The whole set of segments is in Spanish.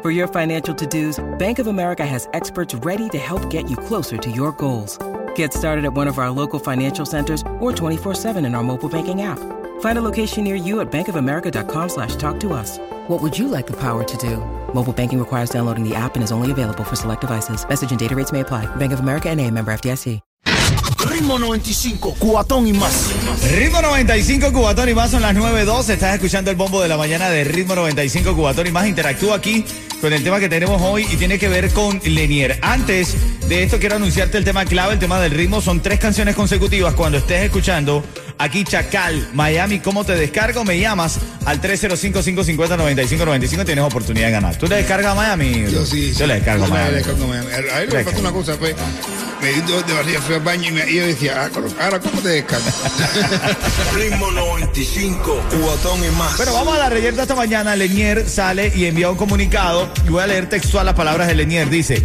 For your financial to-dos, Bank of America has experts ready to help get you closer to your goals. Get started at one of our local financial centers or 24-7 in our mobile banking app. Find a location near you at bankofamerica.com slash talk to us. What would you like the power to do? Mobile banking requires downloading the app and is only available for select devices. Message and data rates may apply. Bank of America and a member FDIC. Ritmo 95, cuatón y más. Ritmo 95 Cubatón y más son las 9.12. Estás escuchando el bombo de la mañana de Ritmo 95 Cubatón y más. Interactúa aquí con el tema que tenemos hoy y tiene que ver con Lenier. Antes de esto quiero anunciarte el tema clave, el tema del ritmo. Son tres canciones consecutivas. Cuando estés escuchando aquí Chacal, Miami, ¿cómo te descargo? Me llamas al 305-550-9595 tienes oportunidad de ganar. ¿Tú le descargas a Miami? Yo sí. Yo le descargo a Yo le Miami. descargo a Miami. A él me falta una cosa, fue. Me de barriga, fui al baño y, me, y yo decía, ah, ahora, ¿cómo te descargas? Ritmo 95, cuatón y más. Bueno, vamos a la reyerta esta mañana. Lenier sale y envía un comunicado. Y voy a leer textual las palabras de Lenier. Dice: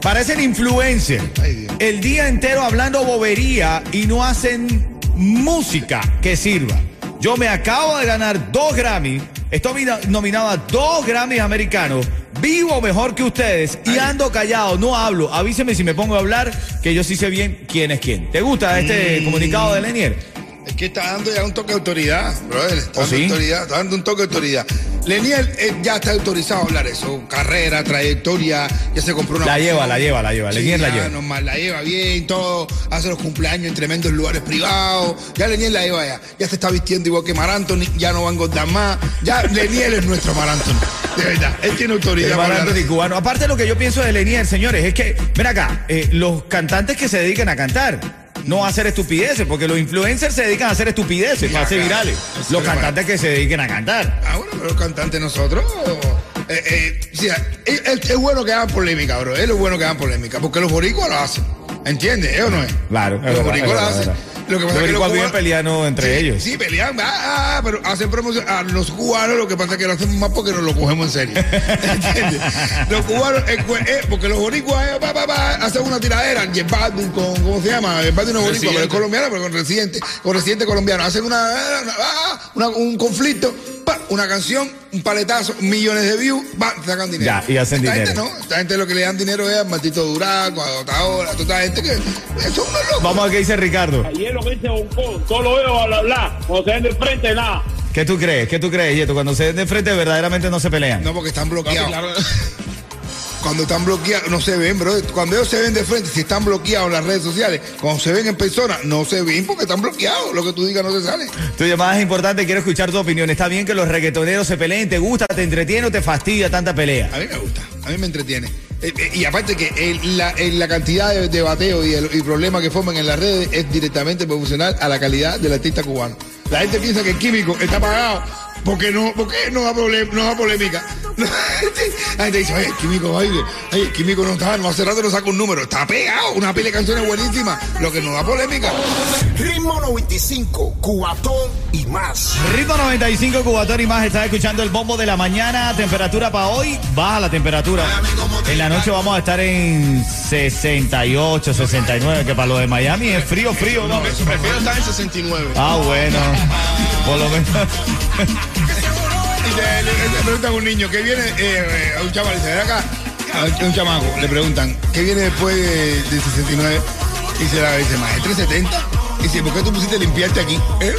Parecen influencer. Ay. El día entero hablando bobería y no hacen música que sirva. Yo me acabo de ganar dos Grammy. Estoy mina- nominado a dos Grammys americanos. Vivo mejor que ustedes y ando callado, no hablo. Avíseme si me pongo a hablar, que yo sí sé bien quién es quién. ¿Te gusta este comunicado de Lenier? Es que está dando ya un toque de autoridad, brother. Está ¿Oh, dando sí? autoridad, está dando un toque de autoridad. Leniel eh, ya está autorizado a hablar eso. Carrera, trayectoria, ya se compró una. La lleva, la lleva, la lleva. Sí, la lleva. normal, la lleva bien, todo. Hace los cumpleaños en tremendos lugares privados. Ya Leniel la lleva ya. Ya se está vistiendo igual que Mar Anthony. Ya no va a engordar más. Ya Leniel es nuestro Mar Anthony. De verdad. Él tiene autoridad para. Anthony cubano. Aparte lo que yo pienso de Lenier, señores, es que, ven acá, eh, los cantantes que se dedican a cantar, no a hacer estupideces, porque los influencers se dedican a hacer estupideces, para acá. virales. Los cantantes que se dediquen a cantar. Ah, bueno, pero los cantantes nosotros. Eh, eh, o sea, es, es- es bueno que hagan polémica, bro. Es lo bueno que hagan polémica. Porque los boricuas lo hacen. ¿Entiendes? ¿Eh o no es? Claro, es Los boricuas es lo hacen. Lo que pasa es que viven cubanos- peleando entre Sí, ellos. Sí, pelean. Ah, ah, pero hacen promoción. A los cubanos lo que pasa es que lo hacemos más porque nos lo cogemos en serio. ¿Entiendes? los cubanos, eh, pues, eh, porque los boricuas eh, pa, pa, pa, hacen una tiradera. Baldwin con, ¿cómo se llama? Baldwin no es boricua, pero es colombiano, pero con residente, con residente colombiano. Hacen una, una- ah, una- un conflicto, pa, una canción, un paletazo, millones de views, va, sacan dinero. Ya, y hacen esta dinero. Gente no, esta gente lo que le dan dinero es a Martito Duraco, a Dotadora, a toda esta gente que. Vamos a ver qué dice Ricardo. Y es lo que dice Bonco, todo lo veo bla, bla. Cuando se ven de frente, nada. ¿Qué tú crees? ¿Qué tú crees, Yeto? Cuando se den de frente verdaderamente no se pelean. No, porque están bloqueados. Cuando están bloqueados, no se ven, bro. Cuando ellos se ven de frente, si están bloqueados en las redes sociales, cuando se ven en persona, no se ven porque están bloqueados. Lo que tú digas no se sale. Tu llamada es importante, quiero escuchar tu opinión. ¿Está bien que los reggaetoneros se peleen? ¿Te gusta, te entretiene o te fastidia tanta pelea? A mí me gusta, a mí me entretiene. Eh, eh, y aparte que el- la, el- la cantidad de, de bateo y el y problemas que forman en las redes es directamente proporcional a la calidad del artista cubano. La gente piensa que el químico está pagado porque no, porque no da, problem- no da polémica. La gente dice, oye, el químico baile, oye, el químico no está, no hace rato no saca un número, está pegado, una pila de canciones buenísimas, lo que no da polémica. Ritmo 95, cuatón y más. Ritmo 95 Cubatón y más, estás escuchando el bombo de la mañana. Temperatura para hoy, baja la temperatura. En la noche vamos a estar en 68, 69, que para lo de Miami es frío, frío, ¿no? Prefiero estar en 69. Ah, bueno. Por lo menos. Le, preguntan a un niño que viene, eh, eh, a un chaval, dice, ven acá, a un chamaco, le preguntan, ¿qué viene después de, de 69? Y se la dice, más, 370. Y dice, ¿por qué tú pusiste limpiarte aquí? ¿Eh?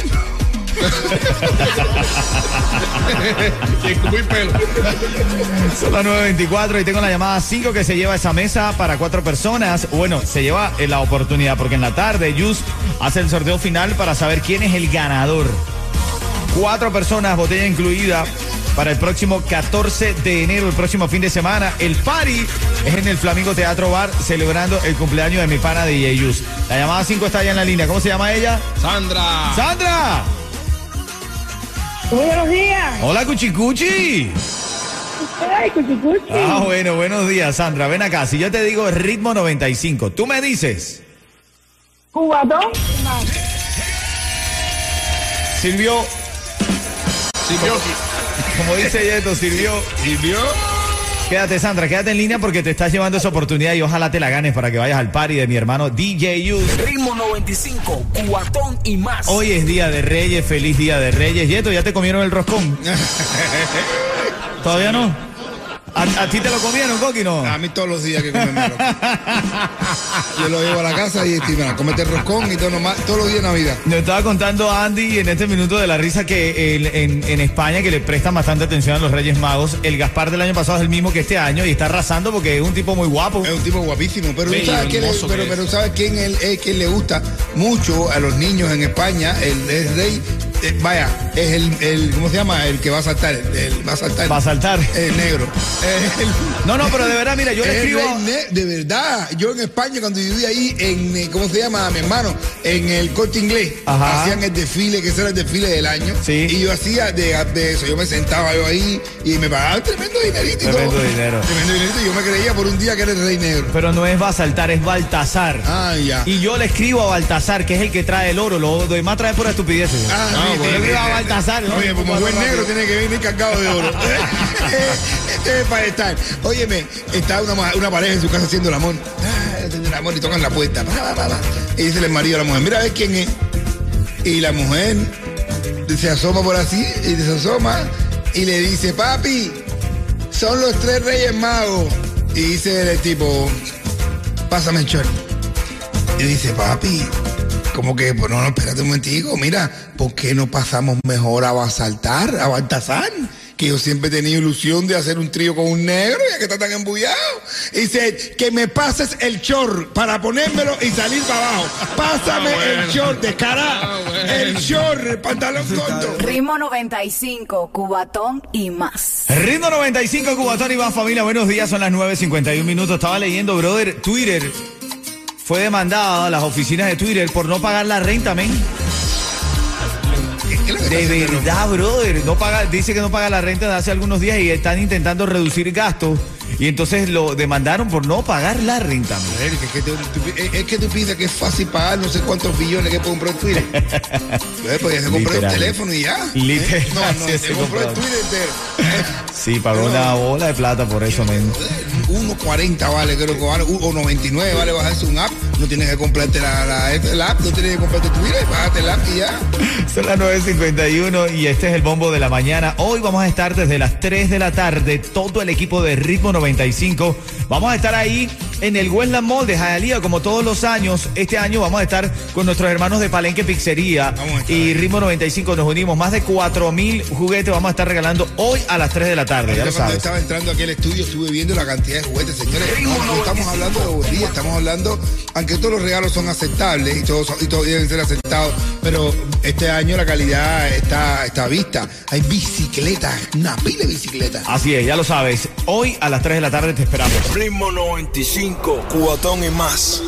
Son las 9.24 y tengo la llamada 5 que se lleva esa mesa para cuatro personas. Bueno, se lleva eh, la oportunidad porque en la tarde Yus hace el sorteo final para saber quién es el ganador. Cuatro personas, botella incluida, para el próximo 14 de enero, el próximo fin de semana. El party es en el Flamingo Teatro Bar, celebrando el cumpleaños de mi pana DJ Yus. La llamada 5 está allá en la línea. ¿Cómo se llama ella? Sandra. ¡Sandra! Muy buenos días. Hola, Cuchicuchi. ¿Ustedes Ay, cuchi, cuchi. Ah, bueno, buenos días, Sandra. Ven acá. Si yo te digo ritmo 95, tú me dices, Cubatón. sirvió, Sirvió. como dice Yeto, sirvió. ¿Sirvió? Quédate, Sandra, quédate en línea porque te estás llevando esa oportunidad y ojalá te la ganes para que vayas al party de mi hermano DJ Yus. Ritmo 95, cuatón y más. Hoy es Día de Reyes, feliz Día de Reyes. Yeto, ¿ya te comieron el roscón? ¿Todavía no? ¿A, a ti te lo comieron, Coqui, no? A mí todos los días que comen roscón. Yo lo llevo a la casa y estoy, mira, comete roscón y todo nomás, todos los días de Navidad. Nos estaba contando Andy en este minuto de la risa que el- en, en España, que le prestan bastante atención a los Reyes Magos, el Gaspar del año pasado es el mismo que este año y está arrasando porque es un tipo muy guapo. Es un tipo guapísimo, pero Bello, ¿sabes quién es? hermoso Pero, pero ¿sabes quién él, es que le gusta mucho a los niños en España? El, el rey, eh, vaya, es el, el, ¿cómo se llama? El que va a saltar, el, el- va a saltar. Va a saltar. El negro. El- No, no, pero de verdad, mira, yo le escribo. de verdad, yo en España cuando vivía ahí en, eh, ¿cómo se llama, mi hermano? En el corte inglés, Ajá. hacían el desfile, que ese era el desfile del año. Sí. Y yo hacía de, de eso, yo me sentaba yo ahí y me pagaban tremendo dinerito y Tremendo todo. dinero. Tremendo dinerito y yo me creía por un día que era el rey negro. Pero no es va a saltar, es Baltasar. Ah, ya. Y yo le escribo a Baltasar, que es el que trae el oro, lo demás trae por estupideces. Ah, Ah, bueno. Yo escribo a Baltasar. ¿no? Oye, como buen negro tiene que venir cargado de oro. este es para estar. Óyeme, está una, una pareja en su casa haciendo el amor. Ah, haciendo el amor y tocan la puerta. Y dice el marido a la mujer, mira a ver quién es. Y la mujer se asoma por así y se asoma y le dice, papi, son los tres reyes magos. Y dice el tipo, pásame el short. Y dice, papi, como que, pues no, no, espérate un momentico, mira, ¿por qué no pasamos mejor a Basaltar, a Baltasar? Que yo siempre he tenido ilusión de hacer un trío con un negro, ya que está tan embullado. Y dice, que me pases el short para ponérmelo y salir para abajo. Pásame Ah, bueno. el short, descarado. Ah, bueno. El short, el pantalón corto. Ritmo 95, Cubatón y más. Ritmo 95, Cubatón y más familia. Buenos días, son las 9.51 minutos. Estaba leyendo, brother, Twitter fue demandado a las oficinas de Twitter por no pagar la renta, men. ¿Qué es lo que está De verdad, brother. No paga, dice que no paga la renta de hace algunos días y están intentando reducir gastos. Y entonces lo demandaron por no pagar la renta, que- es- que tú piensas que es fácil pagar no sé cuántos billones que puede comprar Twitter. Pues, pues ya se compró el teléfono y ya. Literal, ¿Eh? No, no, sí, se compró el. Twitter entero. Sí, pagó una bola de plata por eso, men. 1.40 vale, creo que vale, o 99 vale bajarse un app. No tienes que comprarte la, la, app, no tienes que comprarte Twitter, bájate el app y ya. Son las 9.51 y este es el bombo de la mañana. Hoy vamos a estar desde las 3 de la tarde, todo el equipo de Ritmo 95. Vamos a estar ahí en el Westland Mall de Hialeah, como todos los años. Este año vamos a estar con nuestros hermanos de Palenque Pizzería y. Ritmo 95 nos unimos. Más de 4.000 juguetes vamos a estar regalando hoy a las 3 de la tarde, ya lo cuando sabes. estaba entrando aquí al estudio estuve viendo la cantidad de juguetes, señores. No, no estamos hablando de bobería, estamos hablando, aunque todos los regalos son aceptables y todos, y todos deben ser aceptados, pero este año la calidad está, está vista. Hay bicicletas, una pila de bicicletas. Así es, ya lo sabes. Hoy a las 3 de la tarde te esperamos. Ritmo 95, cuatón y más.